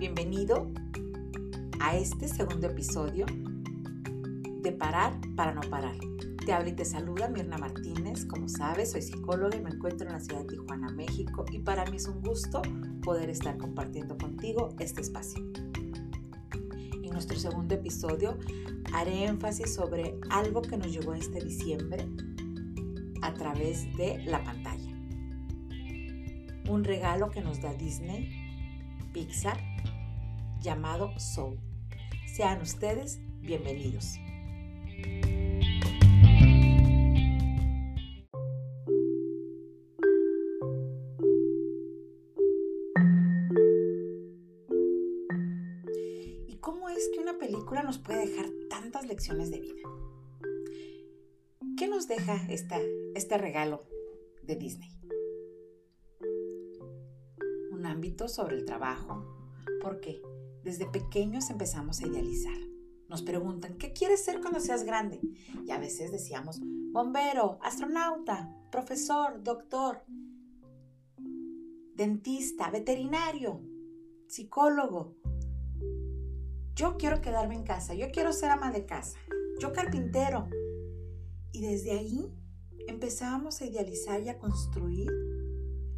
Bienvenido a este segundo episodio de Parar para no parar. Te habla y te saluda Mirna Martínez. Como sabes, soy psicóloga y me encuentro en la ciudad de Tijuana, México, y para mí es un gusto poder estar compartiendo contigo este espacio. En nuestro segundo episodio haré énfasis sobre algo que nos llegó este diciembre a través de la pantalla un regalo que nos da Disney, Pixar, llamado Soul. Sean ustedes bienvenidos. ¿Y cómo es que una película nos puede dejar tantas lecciones de vida? ¿Qué nos deja esta, este regalo de Disney? Sobre el trabajo, porque desde pequeños empezamos a idealizar. Nos preguntan, ¿qué quieres ser cuando seas grande? Y a veces decíamos, bombero, astronauta, profesor, doctor, dentista, veterinario, psicólogo. Yo quiero quedarme en casa, yo quiero ser ama de casa, yo carpintero. Y desde ahí empezábamos a idealizar y a construir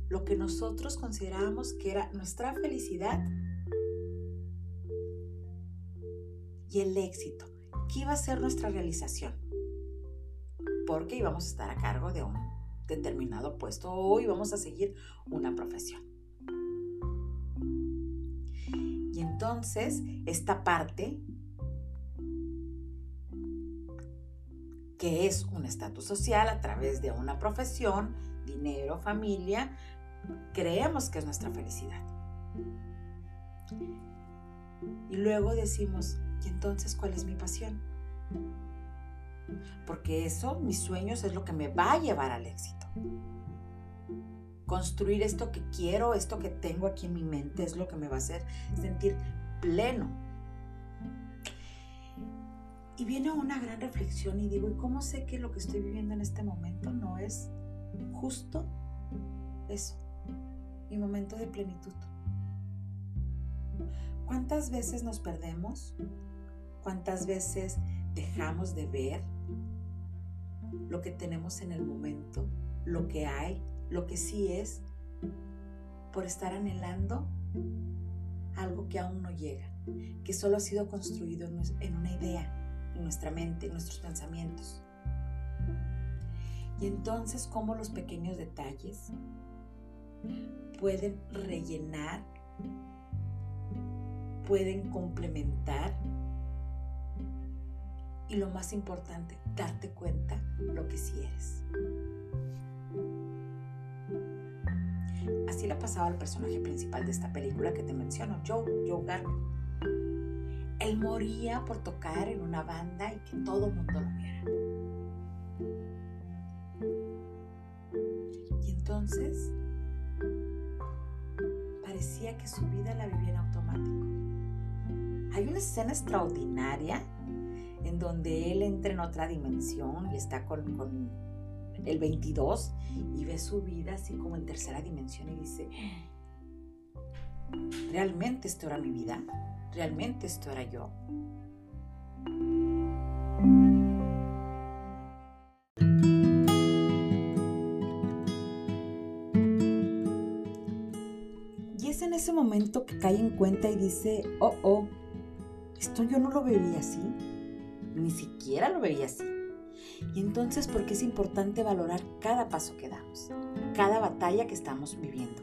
lo que nosotros considerábamos que era nuestra felicidad y el éxito, que iba a ser nuestra realización, porque íbamos a estar a cargo de un determinado puesto o íbamos a seguir una profesión. Y entonces esta parte, que es un estatus social a través de una profesión, dinero, familia, creemos que es nuestra felicidad. Y luego decimos, ¿y entonces cuál es mi pasión? Porque eso, mis sueños, es lo que me va a llevar al éxito. Construir esto que quiero, esto que tengo aquí en mi mente, es lo que me va a hacer sentir pleno. Y viene una gran reflexión y digo, ¿y cómo sé que lo que estoy viviendo en este momento no es justo eso? Mi momento de plenitud. ¿Cuántas veces nos perdemos? ¿Cuántas veces dejamos de ver lo que tenemos en el momento, lo que hay, lo que sí es, por estar anhelando algo que aún no llega, que solo ha sido construido en una idea, en nuestra mente, en nuestros pensamientos? Y entonces, ¿cómo los pequeños detalles pueden rellenar, pueden complementar y lo más importante, darte cuenta lo que sí eres. Así le pasaba al personaje principal de esta película que te menciono, Joe, Joe Garner. Él moría por tocar en una banda y que todo el mundo lo viera. Y entonces parecía que su vida la vivía en automático. Hay una escena extraordinaria en donde él entra en otra dimensión y está con, con el 22 y ve su vida así como en tercera dimensión y dice, ¿realmente esto era mi vida? ¿Realmente esto era yo? Cae en cuenta y dice, oh, oh, esto yo no lo veía así, ni siquiera lo veía así. Y entonces, ¿por qué es importante valorar cada paso que damos, cada batalla que estamos viviendo?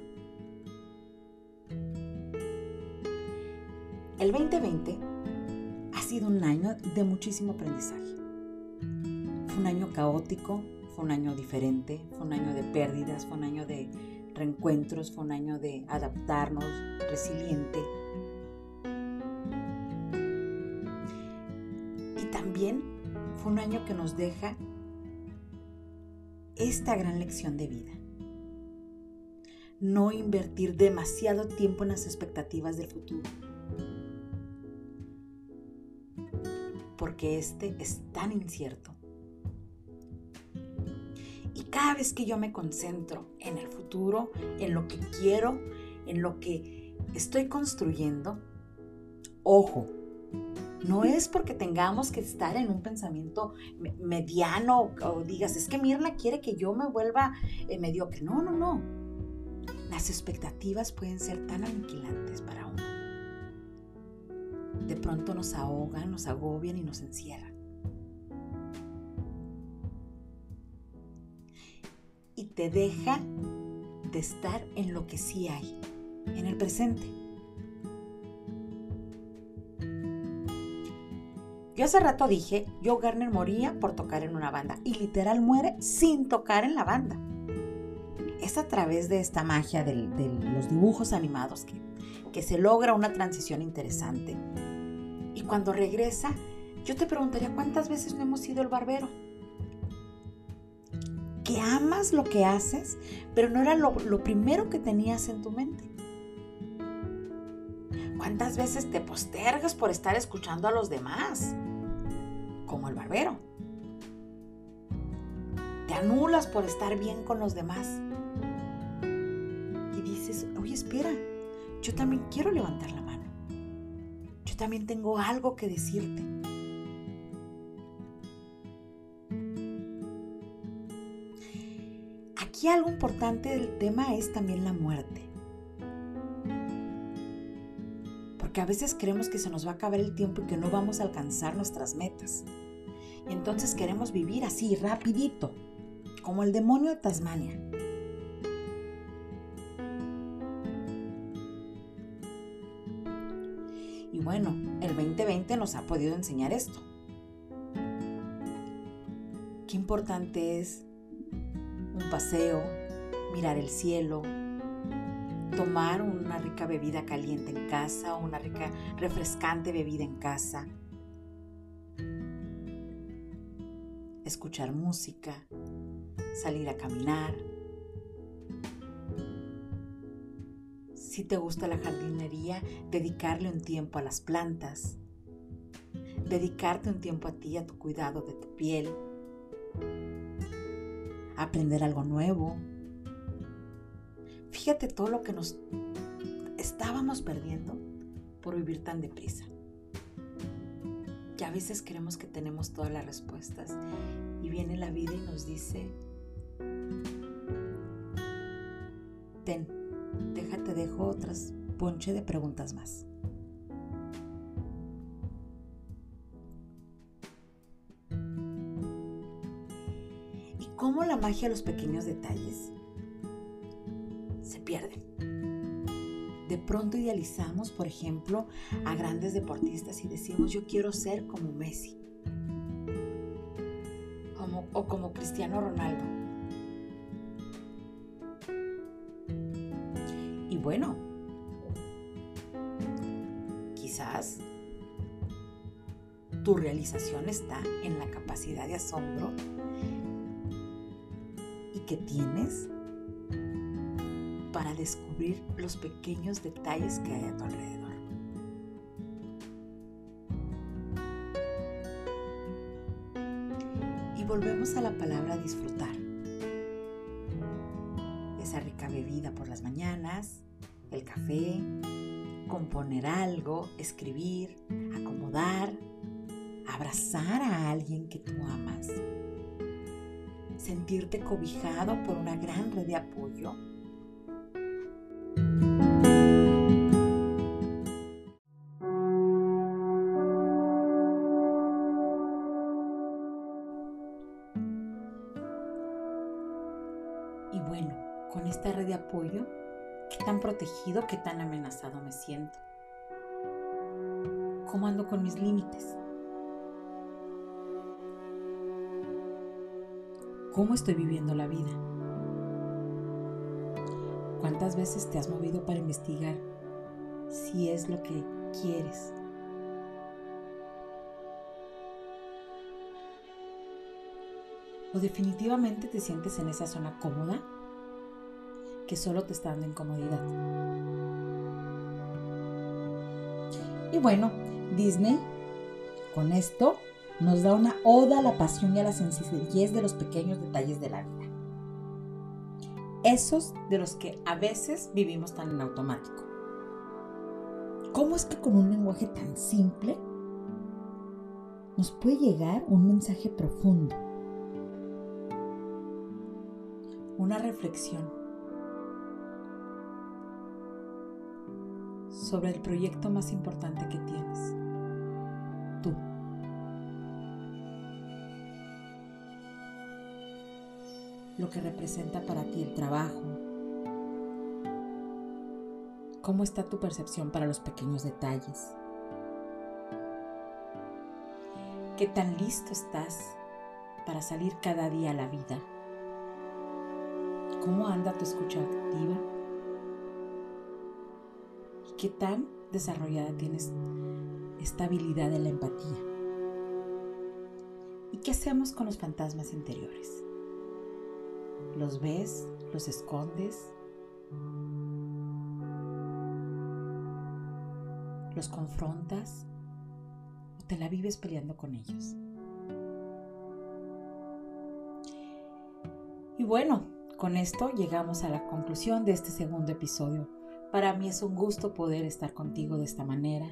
El 2020 ha sido un año de muchísimo aprendizaje. Fue un año caótico, fue un año diferente, fue un año de pérdidas, fue un año de reencuentros, fue un año de adaptarnos, resiliente. Y también fue un año que nos deja esta gran lección de vida. No invertir demasiado tiempo en las expectativas del futuro. Porque este es tan incierto cada vez que yo me concentro en el futuro, en lo que quiero, en lo que estoy construyendo, ojo, no es porque tengamos que estar en un pensamiento mediano o digas, es que Mirna quiere que yo me vuelva eh, mediocre. No, no, no. Las expectativas pueden ser tan aniquilantes para uno. De pronto nos ahogan, nos agobian y nos encierran. Y te deja de estar en lo que sí hay, en el presente. Yo hace rato dije, Joe Garner moría por tocar en una banda y literal muere sin tocar en la banda. Es a través de esta magia de, los dibujos animados que, se logra una transición interesante. Y cuando regresa, yo te preguntaría cuántas veces no hemos sido el barbero. Que amas lo que haces, pero no era lo primero que tenías en tu mente. ¿Cuántas veces te postergas por estar escuchando a los demás? Como el barbero. Te anulas por estar bien con los demás. Y dices, oye, espera, yo también quiero levantar la mano. Yo también tengo algo que decirte. Aquí algo importante del tema es también la muerte. Porque a veces creemos que se nos va a acabar el tiempo y que no vamos a alcanzar nuestras metas. Y entonces queremos vivir así, rapidito, como el demonio de Tasmania. Y bueno, el 2020 nos ha podido enseñar esto. Qué importante es un paseo, mirar el cielo, tomar una rica bebida caliente en casa, una rica refrescante bebida en casa, escuchar música, salir a caminar. Si te gusta la jardinería, dedicarle un tiempo a las plantas, dedicarte un tiempo a ti, a tu cuidado de tu piel, aprender algo nuevo, Fíjate todo lo que nos estábamos perdiendo por vivir tan deprisa. Que a veces creemos que tenemos todas las respuestas y viene la vida y nos dice, ten, déjate, dejo otras ponche de preguntas más. ¿Y cómo la magia de los pequeños detalles De pronto idealizamos, por ejemplo, a grandes deportistas y decimos, yo quiero ser como Messi como, o como Cristiano Ronaldo. Y bueno, quizás tu realización está en la capacidad de asombro y que tienes para descubrir los pequeños detalles que hay a tu alrededor. Y volvemos a la palabra disfrutar. Esa rica bebida por las mañanas, el café, componer algo, escribir, acomodar, abrazar a alguien que tú amas, sentirte cobijado por una gran red de apoyo Y bueno, con esta red de apoyo, ¿qué tan protegido, qué tan amenazado me siento? ¿Cómo ando con mis límites? ¿Cómo estoy viviendo la vida? ¿Cuántas veces te has movido para investigar si es lo que quieres? ¿O definitivamente te sientes en esa zona cómoda que solo te está dando incomodidad? Y bueno, Disney con esto nos da una oda a la pasión y a la sencillez de los pequeños detalles de la vida esos de los que a veces vivimos tan en automático. ¿Cómo es que con un lenguaje tan simple nos puede llegar un mensaje profundo? Una reflexión sobre el proyecto más importante que Lo que representa para ti el trabajo, ¿Cómo está tu percepción para los pequeños detalles? ¿Qué tan listo estás para salir cada día a la vida? ¿Cómo anda tu escucha activa? ¿Y qué tan desarrollada tienes esta habilidad de la empatía? ¿Y qué hacemos con los fantasmas interiores? ¿Los ves? ¿Los escondes? ¿Los confrontas o te la vives peleando con ellos? Y bueno, con esto llegamos a la conclusión de este segundo episodio. Para mí es un gusto poder estar contigo de esta manera.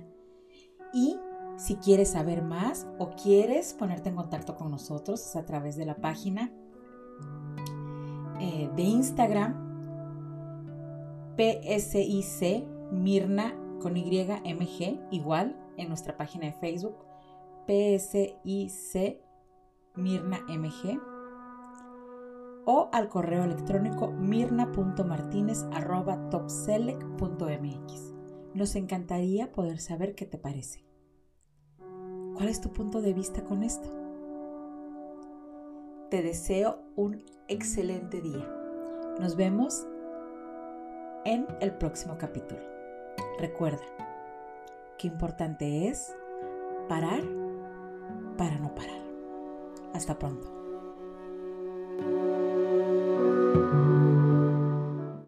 Y si quieres saber más o quieres ponerte en contacto con nosotros es a través de la página eh, de Instagram PSIC Mirna con YMG, igual en nuestra página de Facebook, PSIC Mirna MG, o al correo electrónico mirna.martinez.topselect.mx. Nos encantaría poder saber qué te parece. ¿Cuál es tu punto de vista con esto? Te deseo un excelente día. Nos vemos en el próximo capítulo. Recuerda, qué importante es parar para no parar. Hasta pronto.